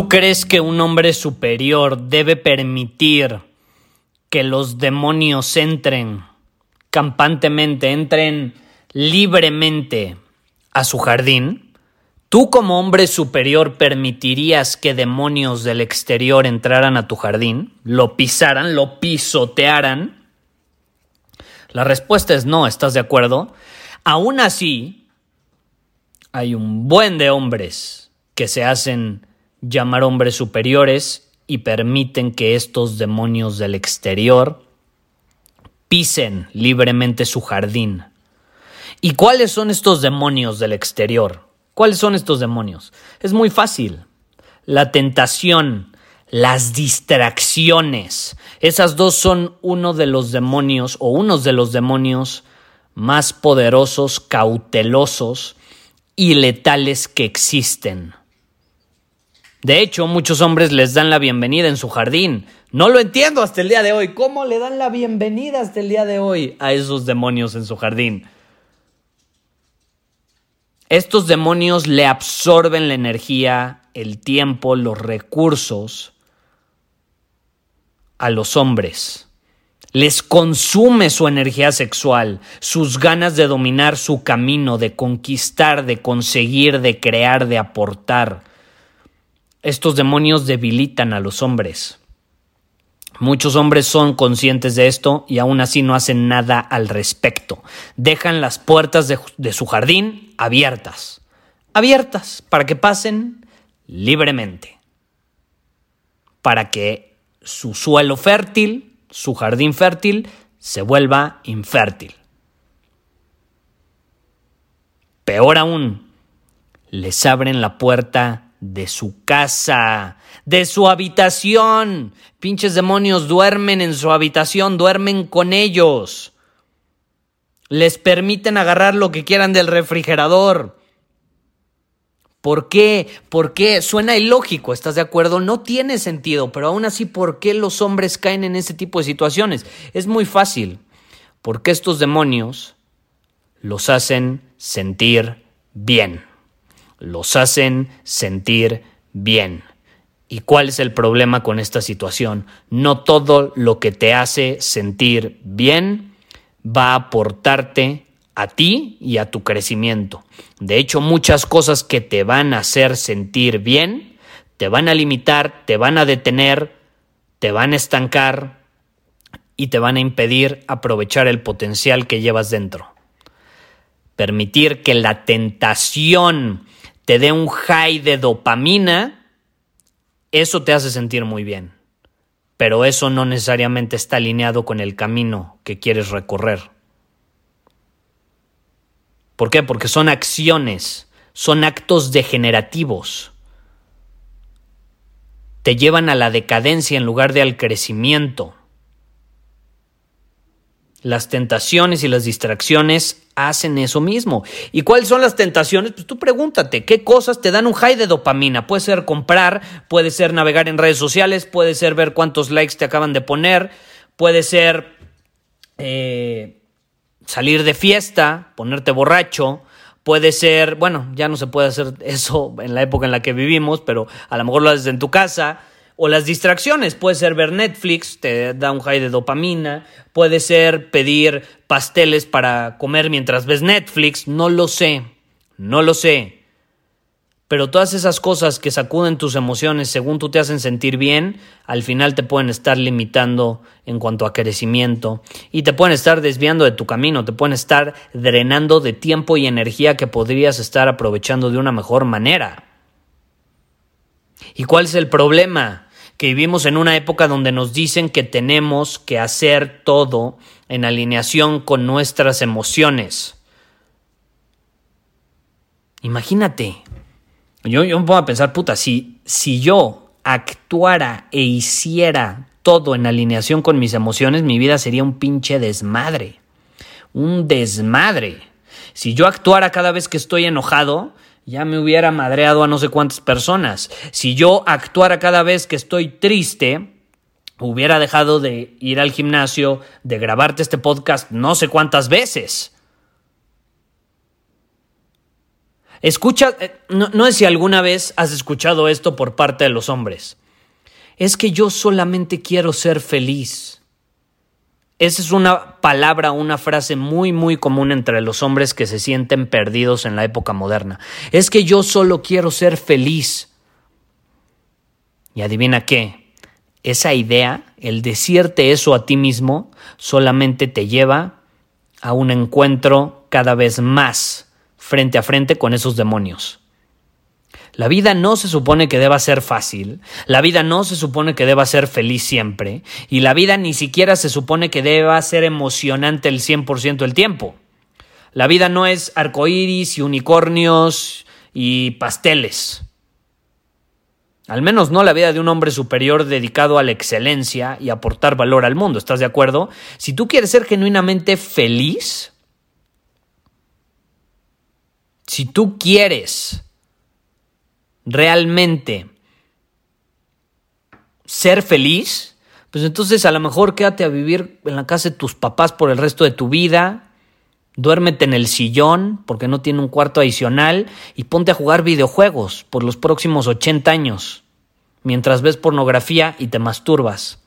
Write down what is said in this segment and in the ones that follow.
¿Tú crees que un hombre superior debe permitir que los demonios entren campantemente, entren libremente a su jardín? ¿Tú como hombre superior permitirías que demonios del exterior entraran a tu jardín, lo pisaran, lo pisotearan? La respuesta es no, ¿estás de acuerdo? Aún así, hay un buen de hombres que se hacen llamar hombres superiores y permiten que estos demonios del exterior pisen libremente su jardín. ¿Y cuáles son estos demonios del exterior? ¿Cuáles son estos demonios? Es muy fácil. La tentación, las distracciones. Esas dos son uno de los demonios o unos de los demonios más poderosos, cautelosos y letales que existen. De hecho, muchos hombres les dan la bienvenida en su jardín. No lo entiendo hasta el día de hoy. ¿Cómo le dan la bienvenida hasta el día de hoy a esos demonios en su jardín? Estos demonios le absorben la energía, el tiempo, los recursos a los hombres. Les consume su energía sexual, sus ganas de dominar su camino, de conquistar, de conseguir, de crear, de aportar. Estos demonios debilitan a los hombres. Muchos hombres son conscientes de esto y aún así no hacen nada al respecto. Dejan las puertas de, su jardín abiertas. Abiertas para que pasen libremente. Para que su suelo fértil, su jardín fértil, se vuelva infértil. Peor aún, les abren la puerta de su casa, de su habitación. Pinches demonios duermen en su habitación, duermen con ellos. Les permiten agarrar lo que quieran del refrigerador. ¿Por qué? ¿Por qué? Suena ilógico, ¿estás de acuerdo? No tiene sentido, pero aún así, ¿por qué los hombres caen en ese tipo de situaciones? Es muy fácil, porque estos demonios los hacen sentir bien los hacen sentir bien. ¿Y cuál es el problema con esta situación? No todo lo que te hace sentir bien va a aportarte a ti y a tu crecimiento. De hecho, muchas cosas que te van a hacer sentir bien, te van a limitar, te van a detener, te van a estancar y te van a impedir aprovechar el potencial que llevas dentro. Permitir que la tentación te dé un high de dopamina, eso te hace sentir muy bien. Pero eso no necesariamente está alineado con el camino que quieres recorrer. ¿Por qué? Porque son acciones, son actos degenerativos. Te llevan a la decadencia en lugar de al crecimiento. Las tentaciones y las distracciones hacen eso mismo. ¿Y cuáles son las tentaciones? Pues tú pregúntate, ¿qué cosas te dan un high de dopamina? Puede ser comprar, puede ser navegar en redes sociales, puede ser ver cuántos likes te acaban de poner, puede ser eh, salir de fiesta, ponerte borracho, puede ser, bueno, ya no se puede hacer eso en la época en la que vivimos, pero a lo mejor lo haces en tu casa o las distracciones, puede ser ver Netflix, te da un high de dopamina, puede ser pedir pasteles para comer mientras ves Netflix, no lo sé, no lo sé. Pero todas esas cosas que sacuden tus emociones según tú te hacen sentir bien, al final te pueden estar limitando en cuanto a crecimiento y te pueden estar desviando de tu camino, te pueden estar drenando de tiempo y energía que podrías estar aprovechando de una mejor manera. ¿Y cuál es el problema? Que vivimos en una época donde nos dicen que tenemos que hacer todo en alineación con nuestras emociones. Imagínate, yo, yo me pongo a pensar, puta, si, si yo actuara e hiciera todo en alineación con mis emociones, mi vida sería un pinche desmadre. Un desmadre. Si yo actuara cada vez que estoy enojado, ya me hubiera madreado a no sé cuántas personas. Si yo actuara cada vez que estoy triste, hubiera dejado de ir al gimnasio, de grabarte este podcast no sé cuántas veces. Escucha, eh, no, no sé si alguna vez has escuchado esto por parte de los hombres. Es que yo solamente quiero ser feliz. Esa es una palabra, una frase muy, muy común entre los hombres que se sienten perdidos en la época moderna. Es que yo solo quiero ser feliz. Y adivina qué, esa idea, el decirte eso a ti mismo, solamente te lleva a un encuentro cada vez más frente a frente con esos demonios. La vida no se supone que deba ser fácil, la vida no se supone que deba ser feliz siempre, y la vida ni siquiera se supone que deba ser emocionante el 100% del tiempo. La vida no es arcoíris y unicornios y pasteles. Al menos no la vida de un hombre superior dedicado a la excelencia y aportar valor al mundo, ¿estás de acuerdo? Si tú quieres ser genuinamente feliz, si tú quieres realmente ser feliz, pues entonces a lo mejor quédate a vivir en la casa de tus papás por el resto de tu vida, duérmete en el sillón porque no tiene un cuarto adicional y ponte a jugar videojuegos por los próximos 80 años, mientras ves pornografía y te masturbas.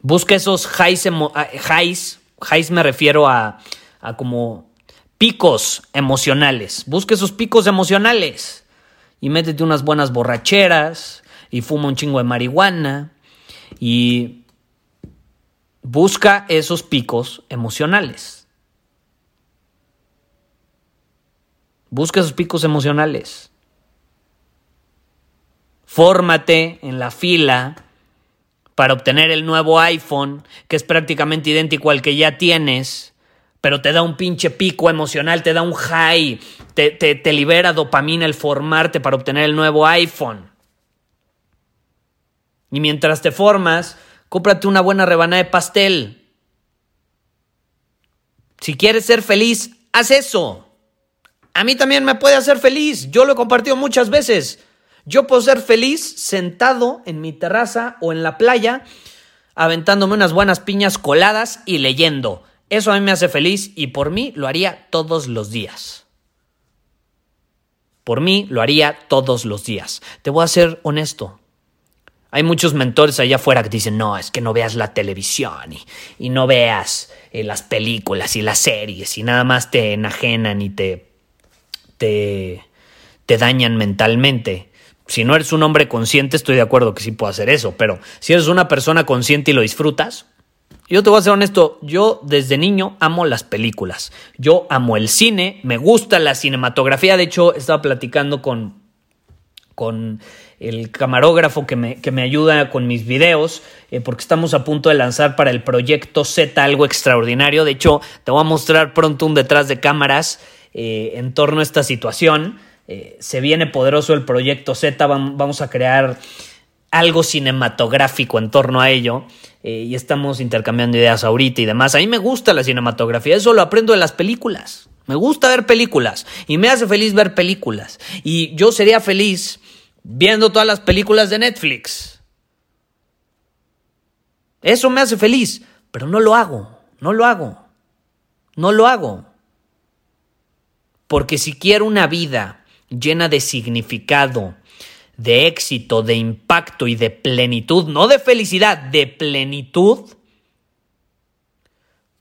Busca esos highs, highs, highs me refiero a, a como picos emocionales. Busca esos picos emocionales y métete unas buenas borracheras y fuma un chingo de marihuana y busca esos picos emocionales. Busca esos picos emocionales. Fórmate en la fila para obtener el nuevo iPhone, que es prácticamente idéntico al que ya tienes pero te da un pinche pico emocional, te da un high, te, te, libera dopamina el formarte para obtener el nuevo iPhone. Y mientras te formas, cómprate una buena rebanada de pastel. Si quieres ser feliz, haz eso. A mí también me puede hacer feliz. Yo lo he compartido muchas veces. Yo puedo ser feliz sentado en mi terraza o en la playa, aventándome unas buenas piñas coladas y leyendo. Eso a mí me hace feliz y por mí lo haría todos los días. Por mí lo haría todos los días. Te voy a ser honesto. Hay muchos mentores allá afuera que dicen, no, es que no veas la televisión y, no veas eh, las películas y las series y nada más te enajenan y te, te, te dañan mentalmente. Si no eres un hombre consciente, estoy de acuerdo que sí puedo hacer eso, pero si eres una persona consciente y lo disfrutas, yo te voy a ser honesto, yo desde niño amo las películas, yo amo el cine, me gusta la cinematografía, de hecho estaba platicando con, con el camarógrafo que me, que me ayuda con mis videos, eh, porque estamos a punto de lanzar para el proyecto Z algo extraordinario, de hecho te voy a mostrar pronto un detrás de cámaras eh, en torno a esta situación, eh, se viene poderoso el proyecto Z, vamos a crear algo cinematográfico en torno a ello. Eh, y estamos intercambiando ideas ahorita y demás. A mí me gusta la cinematografía, eso lo aprendo de las películas. Me gusta ver películas y me hace feliz ver películas. Y yo sería feliz viendo todas las películas de Netflix. Eso me hace feliz, pero no lo hago, no lo hago, no lo hago. Porque si quiero una vida llena de significado, de éxito, de impacto y de plenitud, no de felicidad, de plenitud,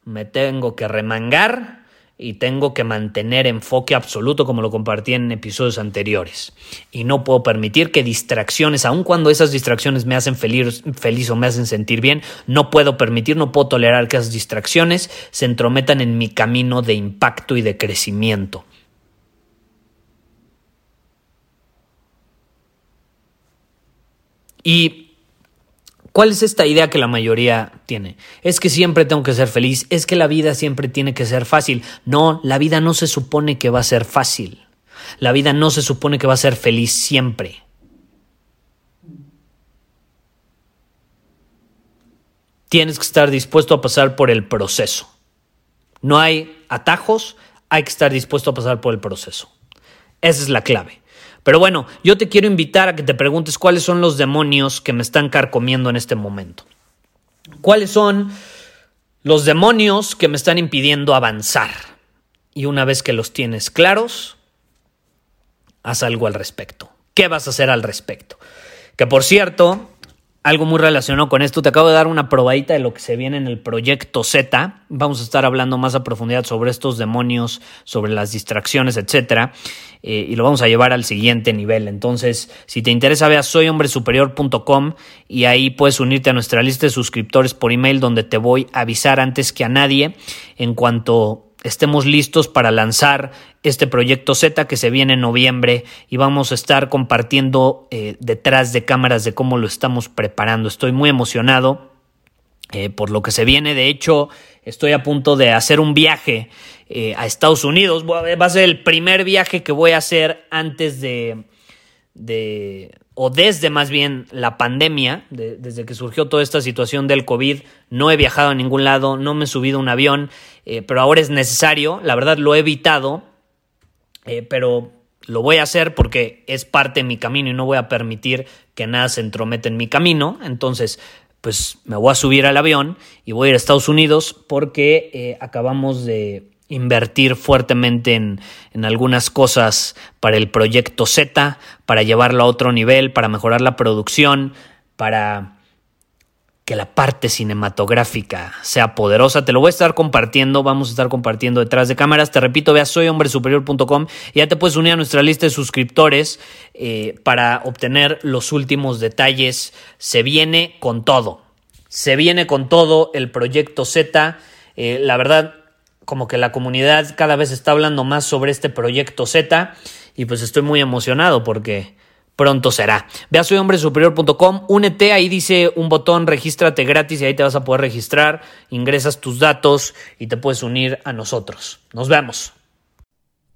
me tengo que remangar y tengo que mantener enfoque absoluto como lo compartí en episodios anteriores. Y no puedo permitir que distracciones, aun cuando esas distracciones me hacen feliz, feliz o me hacen sentir bien, no puedo permitir, no puedo tolerar que esas distracciones se entrometan en mi camino de impacto y de crecimiento. Y ¿Cuál es esta idea que la mayoría tiene? Es que siempre tengo que ser feliz, es que la vida siempre tiene que ser fácil. No, la vida no se supone que va a ser fácil. La vida no se supone que va a ser feliz siempre. Tienes que estar dispuesto a pasar por el proceso. No hay atajos, hay que estar dispuesto a pasar por el proceso. Esa es la clave. Pero bueno, yo te quiero invitar a que te preguntes cuáles son los demonios que me están carcomiendo en este momento. ¿Cuáles son los demonios que me están impidiendo avanzar? Y una vez que los tienes claros, haz algo al respecto. ¿Qué vas a hacer al respecto? Que por cierto, algo muy relacionado con esto. Te acabo de dar una probadita de lo que se viene en el proyecto Z. Vamos a estar hablando más a profundidad sobre estos demonios, sobre las distracciones, etcétera. Eh, y lo vamos a llevar al siguiente nivel. Entonces, si te interesa, ve soyhombresuperior.com y ahí puedes unirte a nuestra lista de suscriptores por email, donde te voy a avisar antes que a nadie en cuanto estemos listos para lanzar este proyecto Z que se viene en noviembre y vamos a estar compartiendo eh, detrás de cámaras de cómo lo estamos preparando. Estoy muy emocionado eh, por lo que se viene. De hecho, estoy a punto de hacer un viaje eh, a Estados Unidos. Va a ser el primer viaje que voy a hacer antes de, de o desde más bien la pandemia, desde que surgió toda esta situación del COVID, no he viajado a ningún lado, no me he subido a un avión, eh, pero ahora es necesario, la verdad lo he evitado, eh, pero lo voy a hacer porque es parte de mi camino y no voy a permitir que nada se entrometa en mi camino, entonces pues me voy a subir al avión y voy a ir a Estados Unidos porque eh, acabamos de invertir fuertemente en, en, algunas cosas para el proyecto Z, para llevarlo a otro nivel, para mejorar la producción, para que la parte cinematográfica sea poderosa. Te lo voy a estar compartiendo, vamos a estar compartiendo detrás de cámaras. Te repito, ve a soyhombresuperior.com y ya te puedes unir a nuestra lista de suscriptores eh, para obtener los últimos detalles. Se viene con todo. Se viene con todo el proyecto Z. Eh, la verdad, como que la comunidad cada vez está hablando más sobre este proyecto Z y pues estoy muy emocionado porque pronto será. Ve a soyhombresuperior.com, únete, ahí dice un botón, regístrate gratis y ahí te vas a poder registrar, ingresas tus datos y te puedes unir a nosotros. Nos vemos.